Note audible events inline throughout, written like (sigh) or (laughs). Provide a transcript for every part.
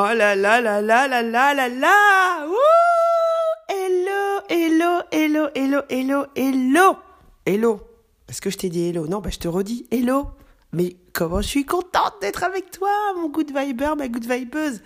Oh là là là là là là là là. Hello, hello, hello, hello, hello, hello. Hello. Est-ce que je t'ai dit hello? Non, bah je te redis hello. Mais comment je suis contente d'être avec toi, mon good viber, ma good vibeuse.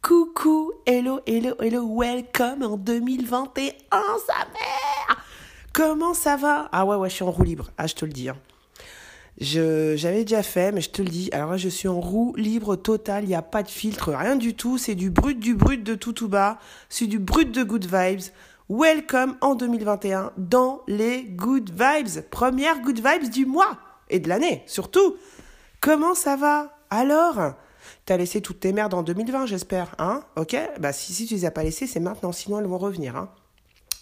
Coucou, hello, hello, hello, welcome en 2021, sa mère. Comment ça va? Ah ouais, ouais, je suis en roue libre, ah je te le dis. Hein. J'avais déjà fait, mais je te le dis. Alors là, je suis en roue libre totale. Il n'y a pas de filtre, rien du tout. C'est du brut, du brut de tout tout bas. C'est du brut de good vibes. Welcome en 2021 dans les good vibes. Première good vibes du mois et de l'année, surtout. Comment ça va? Alors T'as laissé toutes tes merdes en 2020, j'espère, hein? Ok? Bah si, si tu les as pas laissées, c'est maintenant, sinon elles vont revenir, hein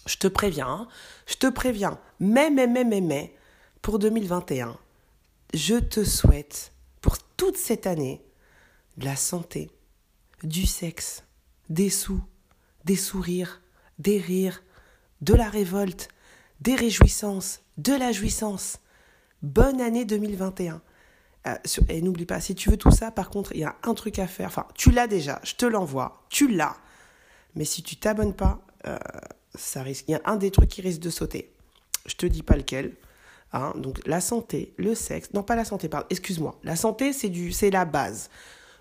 Je te préviens, hein Je te préviens. Mais, mais, mais, mais, mais, pour 2021, je te souhaite pour toute cette année de la santé, du sexe, des sous, des sourires, des rires, de la révolte, des réjouissances, de la jouissance. Bonne année 2021. Euh, et n'oublie pas, si tu veux tout ça, par contre, il y a un truc à faire. Enfin, tu l'as déjà, je te l'envoie, tu l'as. Mais si tu t'abonnes pas, euh, ça risque. Il y a un des trucs qui risque de sauter. Je te dis pas lequel. Hein, donc la santé, le sexe, non pas la santé, pardon, excuse-moi. La santé, c'est du, c'est la base.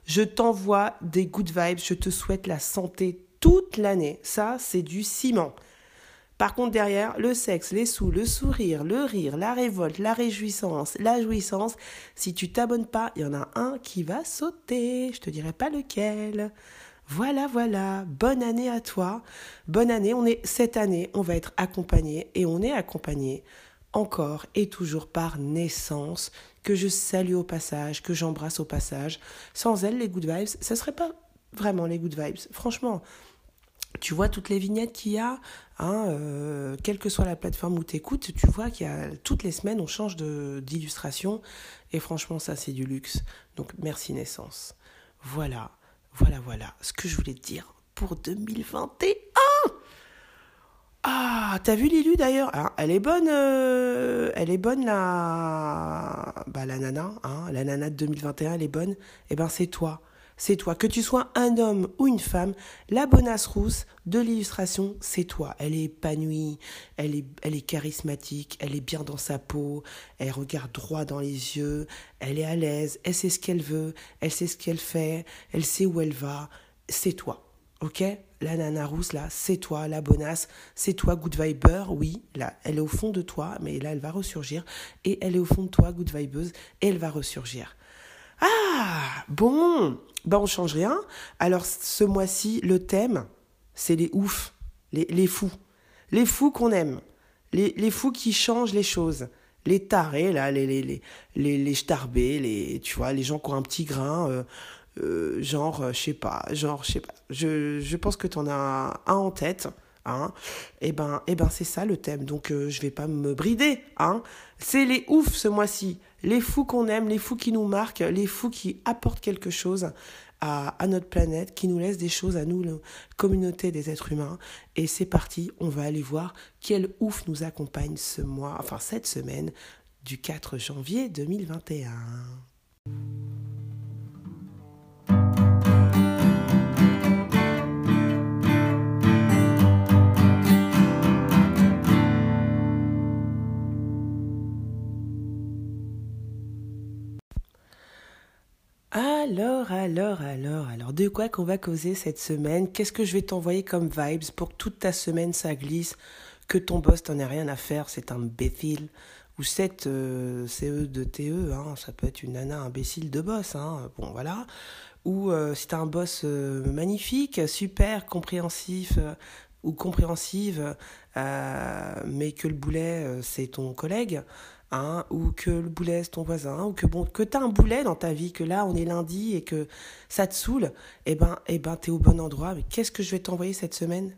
Je t'envoie des good vibes, je te souhaite la santé toute l'année. Ça, c'est du ciment. Par contre, derrière, le sexe, les sous, le sourire, le rire, la révolte, la réjouissance, la jouissance, si tu t'abonnes pas, il y en a un qui va sauter. Je te dirai pas lequel. Voilà, voilà. Bonne année à toi. Bonne année. On est cette année, on va être accompagné et on est accompagné encore et toujours par naissance que je salue au passage, que j'embrasse au passage. Sans elle, les good vibes, ça serait pas vraiment les good vibes. Franchement, tu vois toutes les vignettes qu'il y a, hein, euh, quelle que soit la plateforme où tu écoutes, tu vois qu'il y a toutes les semaines on change d'illustration et franchement ça c'est du luxe. Donc merci naissance. Voilà, voilà, voilà ce que je voulais te dire pour 2021. Ah, t'as vu Lilu d'ailleurs? Ah, Elle est bonne, euh, elle est bonne la, bah la nana, hein, la nana de 2021, elle est bonne. Eh ben c'est toi, c'est toi. Que tu sois un homme ou une femme, la bonasse rousse de l'illustration, c'est toi. Elle est épanouie, elle est, elle est charismatique, elle est bien dans sa peau, elle regarde droit dans les yeux, elle est à l'aise, elle sait ce qu'elle veut, elle sait ce qu'elle fait, elle sait où elle va. C'est toi. Ok La nana rousse, là, c'est toi, la bonasse, c'est toi, good viber, oui, là, elle est au fond de toi, mais là, elle va ressurgir, et elle est au fond de toi, good vibeuse, et elle va ressurgir. Ah, bon, ben on change rien. Alors, ce mois-ci, le thème, c'est les oufs, les, fous, les fous qu'on aime, les, les fous qui changent les choses. Les tarés, là, les, les, les, les, les starbés, les, tu vois, les gens qui ont un petit grain, euh, euh, genre, euh, je sais pas, genre, je sais pas. Je, je pense que tu en as un en tête, hein. Et ben, et ben c'est ça le thème. Donc, euh, je vais pas me brider, hein. C'est les oufs ce mois-ci. Les fous qu'on aime, les fous qui nous marquent, les fous qui apportent quelque chose à, à notre planète, qui nous laissent des choses à nous, la communauté des êtres humains. Et c'est parti, on va aller voir quel ouf nous accompagne ce mois, enfin cette semaine du 4 janvier 2021. Alors, alors, alors, alors, de quoi qu'on va causer cette semaine? Qu'est-ce que je vais t'envoyer comme vibes pour que toute ta semaine ça glisse Que ton boss t'en ait rien à faire, c'est un imbécile? Ou cette euh, CE de TE, hein, ça peut être une nana imbécile de boss, hein, bon voilà. Ou euh, si t'as un boss euh, magnifique, super, compréhensif, euh, ou compréhensive, euh, mais que le boulet, euh, c'est ton collègue, hein, ou que le boulet c'est ton voisin, ou que bon, que t'as un boulet dans ta vie, que là on est lundi et que ça te saoule, eh ben, eh ben t'es au bon endroit. Mais qu'est-ce que je vais t'envoyer cette semaine?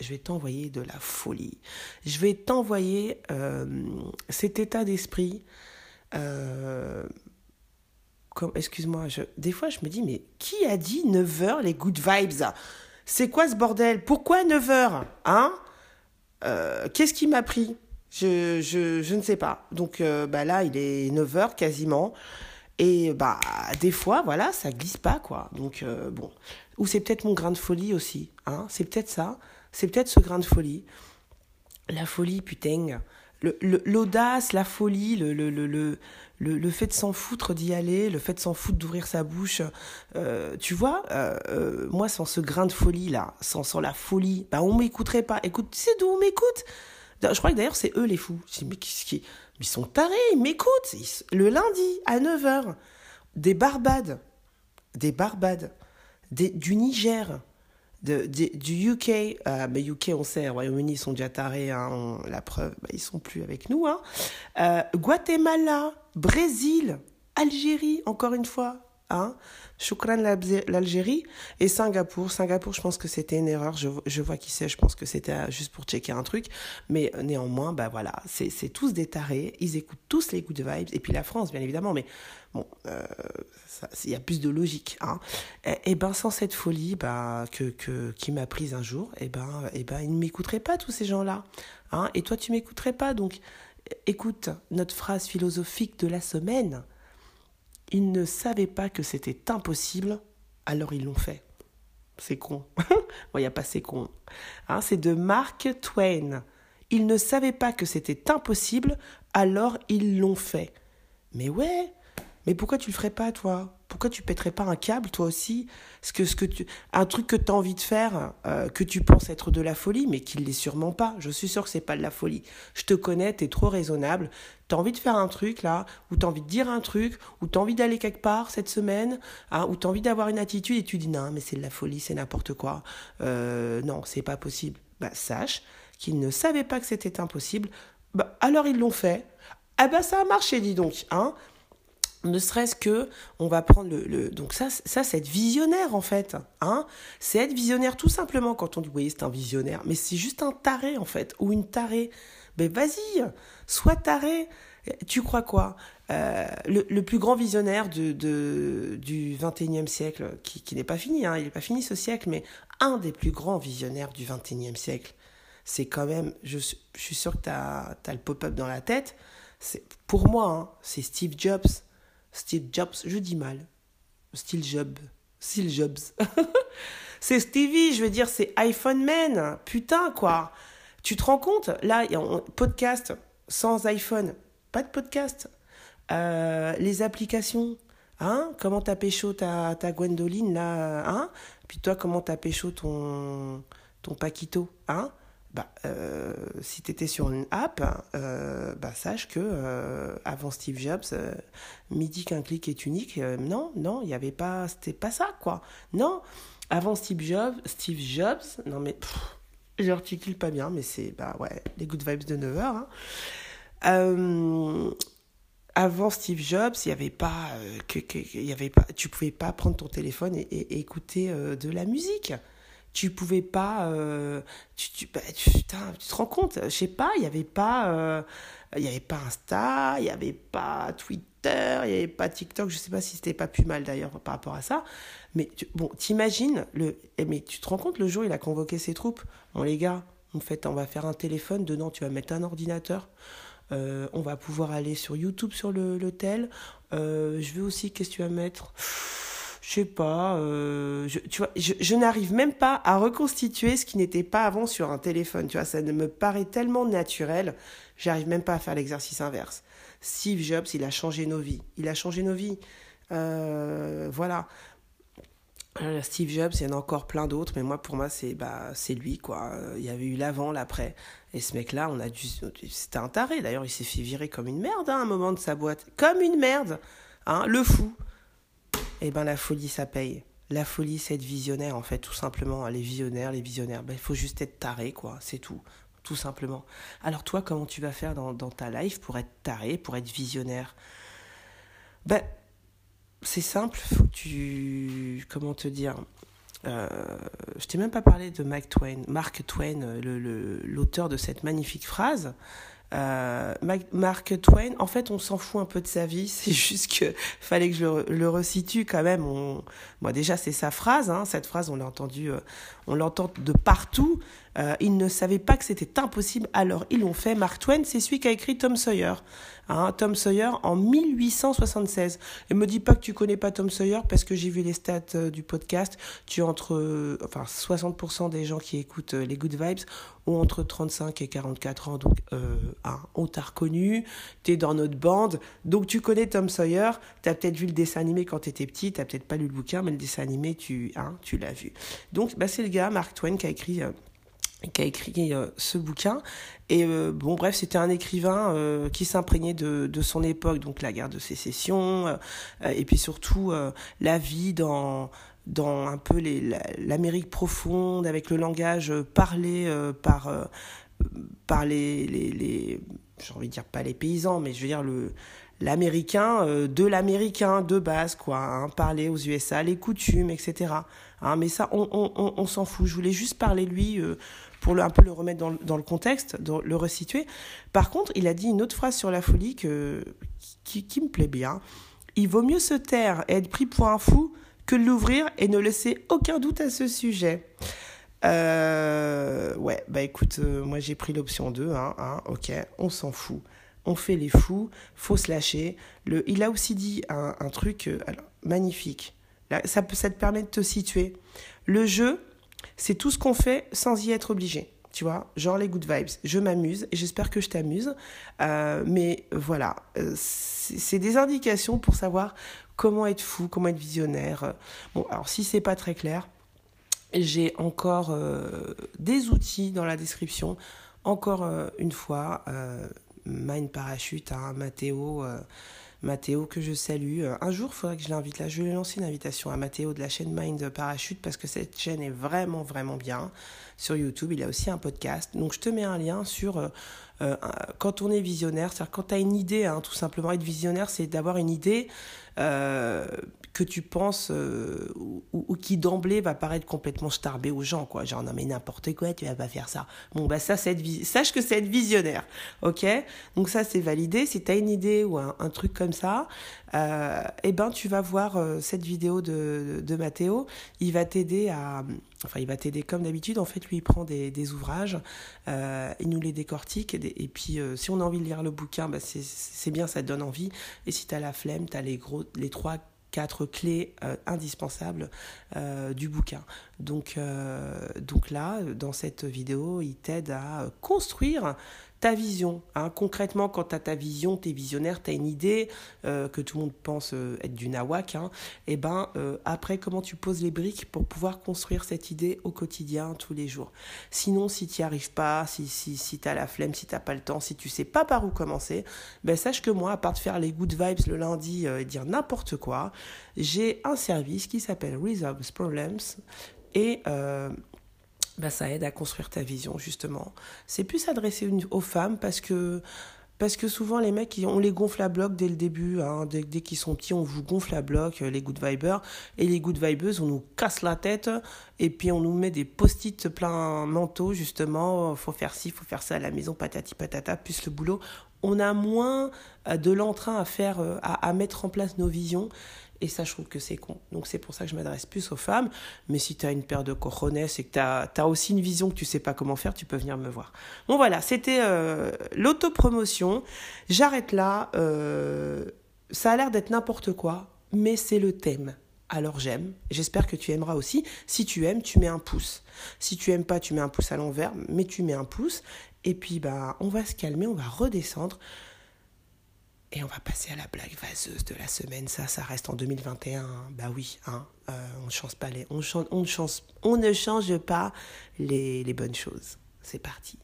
Je vais t'envoyer de la folie. Je vais t'envoyer euh, cet état d'esprit. Excuse-moi, des fois je me dis, mais qui a dit 9h les good vibes? C'est quoi ce bordel? Pourquoi 9h Hein? Euh, Qu'est-ce qui m'a pris? Je, je, je, ne sais pas. Donc euh, bah là, il est 9h quasiment. Et bah des fois, voilà, ça glisse pas, quoi. Donc euh, bon. Ou c'est peut-être mon grain de folie aussi. Hein c'est peut-être ça. C'est peut-être ce grain de folie. La folie, putain. L'audace, la folie, le, le, le, le, fait de s'en foutre d'y aller, le fait de s'en foutre d'ouvrir sa bouche, euh, tu vois, euh, euh, moi sans ce grain de folie là, sans, sans la folie, bah on m'écouterait pas. Écoute, tu sais d'où on m'écoute? Je crois que d'ailleurs c'est eux les fous. mais qui, ils sont tarés, ils m'écoutent. Le lundi à 9h, des Barbades, des Barbades, des, du Niger, du UK, euh, mais UK on sait, Royaume-Uni ils sont déjà tarés, hein, la preuve, bah, ils sont plus avec nous. Hein. Euh, Guatemala, Brésil, Algérie, encore une fois, Choukran l'Algérie et Singapour. Singapour, je pense que c'était une erreur. Je, je vois qui c'est. Je pense que c'était euh, juste pour checker un truc. Mais néanmoins, bah voilà, c'est tous des tarés. Ils écoutent tous les de vibes. Et puis la France, bien évidemment. Mais bon, euh, il y a plus de logique. Hein. Et, ben sans cette folie, bah que, que qui m'a prise un jour, et ben et ben ils ne m'écouteraient pas tous ces gens-là. Hein. Et toi, tu m'écouterais pas. Donc, écoute notre phrase philosophique de la semaine. Ils ne savaient pas que c'était impossible, alors ils l'ont fait. C'est con. (laughs) Il n'y a pas c'est con. Hein, c'est de Mark Twain. Ils ne savaient pas que c'était impossible, alors ils l'ont fait. Mais ouais, mais pourquoi tu le ferais pas, toi? Pourquoi tu pèterais pas un câble, toi aussi? Ce que, ce que tu, Un truc que tu as envie de faire, euh, que tu penses être de la folie, mais qui ne l'est sûrement pas? Je suis sûre que c'est pas de la folie. Je te connais, tu es trop raisonnable. Tu as envie de faire un truc, là, ou tu as envie de dire un truc, ou tu as envie d'aller quelque part cette semaine, hein, ou tu as envie d'avoir une attitude et tu dis non, mais c'est de la folie, c'est n'importe quoi. Euh, non, c'est pas possible. Bah, sache qu'ils ne savaient pas que c'était impossible. Bah, alors ils l'ont fait. Ah bah ça a marché, dis donc. Hein ne serait-ce que on va prendre le, donc ça ça c'est être visionnaire en fait hein. C'est être visionnaire tout simplement quand on dit oui c'est un visionnaire mais c'est juste un taré en fait ou une tarée. Ben vas-y sois taré. Tu crois quoi? Euh, le, plus grand visionnaire de, du 21e siècle qui, qui n'est pas fini hein, il n'est pas fini ce siècle mais un des plus grands visionnaires du 21e siècle c'est quand même je, suis sûr que tu as, as, le pop-up dans la tête c'est pour moi hein, c'est Steve Jobs Steve Jobs, je dis mal. Steve Jobs. Steve Jobs. (laughs) c'est Stevie, je veux dire, c'est iPhone Man. Putain, quoi. Tu te rends compte? Là, podcast sans iPhone. Pas de podcast. Euh, les applications. Hein? Comment t'as pécho ta, ta Gwendoline, là Hein? Puis toi, comment t'as pécho ton, ton Paquito Hein? Bah, euh, si tu étais sur une app, euh, bah, sache que euh, avant Steve Jobs, midi qu'un clic est unique, non, non, il n'y avait pas, c'était pas ça, quoi. Non, avant Steve Jobs, Steve Jobs, non mais, j'articule pas bien, mais c'est, bah ouais, les good vibes de 9 heures. Hein. avant Steve Jobs, il y avait pas, que, y avait pas, tu pouvais pas prendre ton téléphone et écouter de la musique tu pouvais pas euh, tu, tu, bah, tu, tu, te rends compte je sais pas il y avait pas euh, y avait pas Insta il y avait pas Twitter il y avait pas TikTok je sais pas si c'était pas plus mal d'ailleurs par rapport à ça. Mais bon t'imagines le eh, mais tu te rends compte le jour il a convoqué ses troupes? Bon les gars en fait on va faire un téléphone dedans tu vas mettre un ordinateur. Euh, on va pouvoir aller sur YouTube sur l'hôtel. Je veux aussi qu'est-ce que tu vas mettre? Je sais pas, euh, je, tu vois, je, n'arrive même pas à reconstituer ce qui n'était pas avant sur un téléphone, tu vois, ça ne me paraît tellement naturel, j'arrive même pas à faire l'exercice inverse. Steve Jobs, il a changé nos vies, il a changé nos vies, euh, voilà. Euh, Steve Jobs, il y en a encore plein d'autres, mais moi, pour moi, c'est bah, c'est lui, quoi. Il y avait eu l'avant, l'après. Et ce mec-là, on a dû. C'était un taré, d'ailleurs, il s'est fait virer comme une merde hein, à un moment de sa boîte. Comme une merde, hein, le fou eh ben la folie, ça paye. La folie, c'est être visionnaire, en fait, tout simplement. Les visionnaires, les visionnaires, ben, il faut juste être taré, quoi, c'est tout. tout simplement. Alors toi, comment tu vas faire dans, ta life pour être taré, pour être visionnaire? Ben, c'est simple, faut que tu... Comment te dire? Euh, je t'ai même pas parlé de Mark Twain, Mark Twain, l'auteur de cette magnifique phrase. Euh, Mark Twain, en fait, on s'en fout un peu de sa vie. (laughs) C'est juste que fallait que je le, resitue quand même. On, moi, déjà, c'est sa phrase. Hein. Cette phrase, on l'a entendue, euh, on l'entend de partout. Euh, ils ne savaient pas que c'était impossible, alors ils l'ont fait. Mark Twain, c'est celui qui a écrit Tom Sawyer. Hein, Tom Sawyer en 1876. Et me dis pas que tu connais pas Tom Sawyer parce que j'ai vu les stats euh, du podcast. Tu entre, euh, enfin, 60% des gens qui écoutent les Good Vibes ont entre 35 et 44 ans. Donc, hein, on t'a reconnu, tu es dans notre bande. Donc, tu connais Tom Sawyer. Tu as peut-être vu le dessin animé quand tu étais petit. Tu peut-être pas lu le bouquin, mais le dessin animé, tu, hein, tu l'as vu. Donc, bah, c'est le gars, Mark Twain, qui a écrit qui a écrit euh, ce bouquin. Et euh, bon, bref, c'était un écrivain euh, qui s'imprégnait de, de son époque, donc la guerre de sécession, et puis surtout la vie dans dans un peu l'Amérique profonde, avec le langage parlé par par les, les, j'ai envie de dire pas les paysans, mais je veux dire le l'américain de l'américain de base, quoi, hein, parler aux USA, les coutumes, etc. Hein, mais ça, on, on, on, s'en fout. Je voulais juste parler lui pour un peu le remettre dans, dans le contexte, le resituer. Par contre, il a dit une autre phrase sur la folie que, qui, me plaît bien. Il vaut mieux se taire et être pris pour un fou que l'ouvrir et ne laisser aucun doute à ce sujet. Euh, ouais, bah écoute, euh, moi j'ai pris l'option 2, hein, hein, ok, on s'en fout. On fait les fous, faut se lâcher. Le, il a aussi dit un, un truc euh, alors, magnifique. Là, ça, ça te permet de te situer. Le jeu, c'est tout ce qu'on fait sans y être obligé. Tu vois, genre les good vibes. Je m'amuse et j'espère que je t'amuse. Euh, mais voilà, euh, c'est des indications pour savoir comment être fou, comment être visionnaire. Bon, alors si c'est pas très clair, j'ai encore euh, des outils dans la description. Encore une fois, Mind Parachute, hein, Mathéo Mathéo que je salue. Euh, un jour, il faudrait que je l'invite là. Je vais lancer une invitation à Mathéo de la chaîne Mind Parachute parce que cette chaîne est vraiment, vraiment bien. Sur YouTube, il a aussi un podcast. Donc, je te mets un lien sur euh, euh, quand on est visionnaire. C'est-à-dire quand tu as une idée, hein, tout simplement, être visionnaire, c'est d'avoir une idée que tu penses euh, ou, qui d'emblée va paraître complètement starbé aux gens quoi. Genre non mais n'importe quoi tu vas pas faire ça. Bon bah ça c'est être sache que c'est être visionnaire ok? Donc ça c'est validé. Si tu as une idée ou un, truc comme ça euh, eh ben tu vas voir euh, cette vidéo de, de, Mathéo il va t'aider à enfin il va t'aider comme d'habitude. En fait lui il prend des, des ouvrages euh, il nous les décortique. Et, puis si on a envie de lire le bouquin bah c'est bien ça te donne envie. Et si tu as la flemme tu as les gros les trois quatre clés indispensables du bouquin. Donc, donc là, dans cette vidéo, il t'aide à construire ta vision. Hein. Concrètement, quand tu as ta vision, tu es visionnaire, tu as une idée euh, que tout le monde pense euh, être du nawak, hein, et eh ben euh, après, comment tu poses les briques pour pouvoir construire cette idée au quotidien, tous les jours? Sinon, si tu n'y arrives pas, si, si, si tu as la flemme, si tu pas le temps, si tu sais pas par où commencer, ben sache que moi, à part de faire les good vibes le lundi et dire n'importe quoi, j'ai un service qui s'appelle Resolve Problems et bah, ça aide à construire ta vision, justement. C'est plus adressé aux femmes parce que, parce que souvent, les mecs, on les gonfle à bloc dès le début. Hein. Dès, dès qu'ils sont petits, on vous gonfle à bloc, euh, les good vibers. Et les good vibeuses, on nous casse la tête. Et puis, on nous met des post-it plein manteau, justement. Faut faire ci, faut faire ça à la maison, patati patata, plus le boulot. On a moins euh, de l'entrain à faire, euh, à, à mettre en place nos visions. Et ça, je trouve que c'est con. Donc c'est pour ça que je m'adresse plus aux femmes. Mais si tu as une paire de cojones et que tu as, aussi une vision que tu sais pas comment faire, tu peux venir me voir. Bon voilà, c'était euh, l'autopromotion. J'arrête là. Euh, ça a l'air d'être n'importe quoi, mais c'est le thème. Alors j'aime. J'espère que tu aimeras aussi. Si tu aimes, tu mets un pouce. Si tu aimes pas, tu mets un pouce à l'envers, mais tu mets un pouce. Et puis bah on va se calmer, on va redescendre. Et on va passer à la blague vaseuse de la semaine. Ça, ça reste en 2021. Hein. Bah oui, hein, euh, on, change pas les, on, change, on, change, on ne change pas les, les bonnes choses. C'est parti.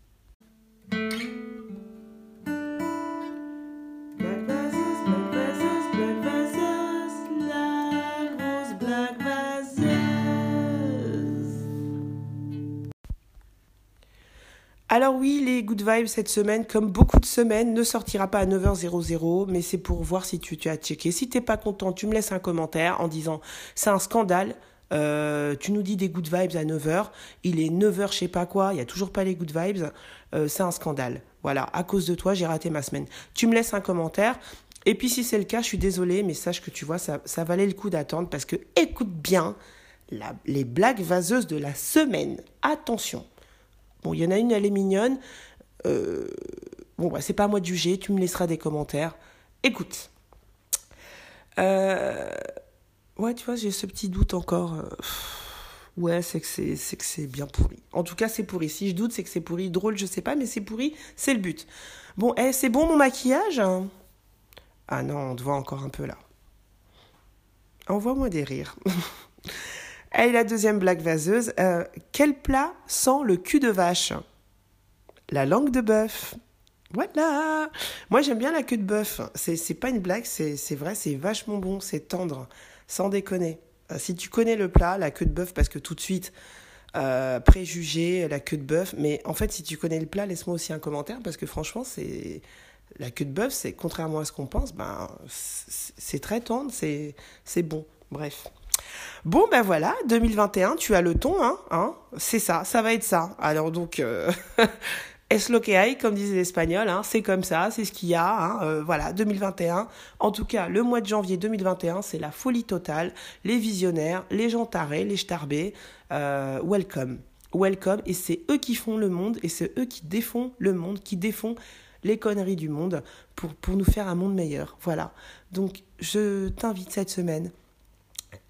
Alors oui, les good vibes cette semaine, comme beaucoup de semaines, ne sortira pas à 9h00, mais c'est pour voir si tu, as checké. Si t'es pas content, tu me laisses un commentaire en disant c'est un scandale. Euh, tu nous dis des good vibes à 9h, il est 9h je sais pas quoi, il y a toujours pas les good vibes, euh, c'est un scandale. Voilà, à cause de toi, j'ai raté ma semaine. Tu me laisses un commentaire. Et puis si c'est le cas, je suis désolée, mais sache que tu vois, ça, valait le coup d'attendre parce que écoute bien les blagues vaseuses de la semaine. Attention. Bon, il y en a une, elle est mignonne. Euh, bon, bah, c'est pas à moi de juger, tu me laisseras des commentaires. Écoute. Euh, ouais, tu vois, j'ai ce petit doute encore. euh, Ouais, c'est que c'est, bien pourri. En tout cas, c'est pourri. Si je doute, c'est que c'est pourri. Drôle, je sais pas, mais c'est pourri, c'est le but. Bon, eh, c'est bon mon maquillage hein? Ah non, on te voit encore un peu là. Envoie-moi des rires. (laughs) Et la deuxième blague vaseuse. euh, quel plat sent le cul de vache? La langue de bœuf. Voilà. Moi, j'aime bien la queue de bœuf. C'est, c'est pas une blague, c'est, vrai, c'est vachement bon, c'est tendre, sans déconner. Euh, si tu connais le plat, la queue de bœuf, parce que tout de suite, euh, préjugé, la queue de bœuf. Mais en fait, si tu connais le plat, laisse-moi aussi un commentaire, parce que franchement, c'est la queue de bœuf, c'est contrairement à ce qu'on pense, ben c'est très tendre, c'est bon. Bref. Bon ben voilà, 2021, tu as le ton, hein, hein c'est ça, ça va être ça. Alors donc, euh, (laughs) es lo que hay, comme disait l'Espagnol, hein, c'est comme ça, c'est ce qu'il y a, hein, euh, voilà, 2021. En tout cas, le mois de janvier 2021, c'est la folie totale, les visionnaires, les gens tarés, les starbés, euh, welcome, welcome, et c'est eux qui font le monde, et c'est eux qui défont le monde, qui défont les conneries du monde pour, pour nous faire un monde meilleur. Voilà. Donc, je t'invite cette semaine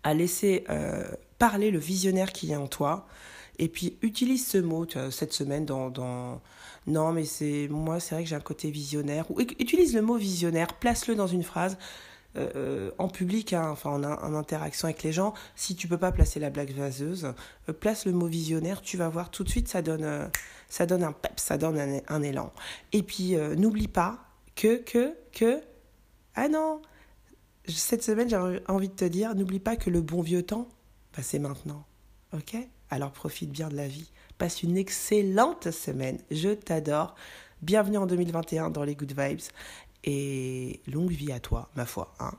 à laisser euh, parler le visionnaire qui est en toi. Et puis, utilise ce mot cette semaine dans, dans... Non, mais c'est moi, c'est vrai que j'ai un côté visionnaire. Ou utilise le mot visionnaire, place-le dans une phrase. Euh, en public, hein, enfin en, interaction avec les gens, si tu peux pas placer la blague vaseuse, euh, place le mot visionnaire, tu vas voir tout de suite, ça donne, euh, ça donne un pep, ça donne un, un élan. Et puis n'oublie pas que, que, que, ah non, cette semaine, j'ai envie de te dire, n'oublie pas que le bon vieux temps, bah, c'est maintenant. Ok? Alors profite bien de la vie. Passe une excellente semaine. Je t'adore. Bienvenue en 2021 dans les Good Vibes. Et longue vie à toi, ma foi. Hein.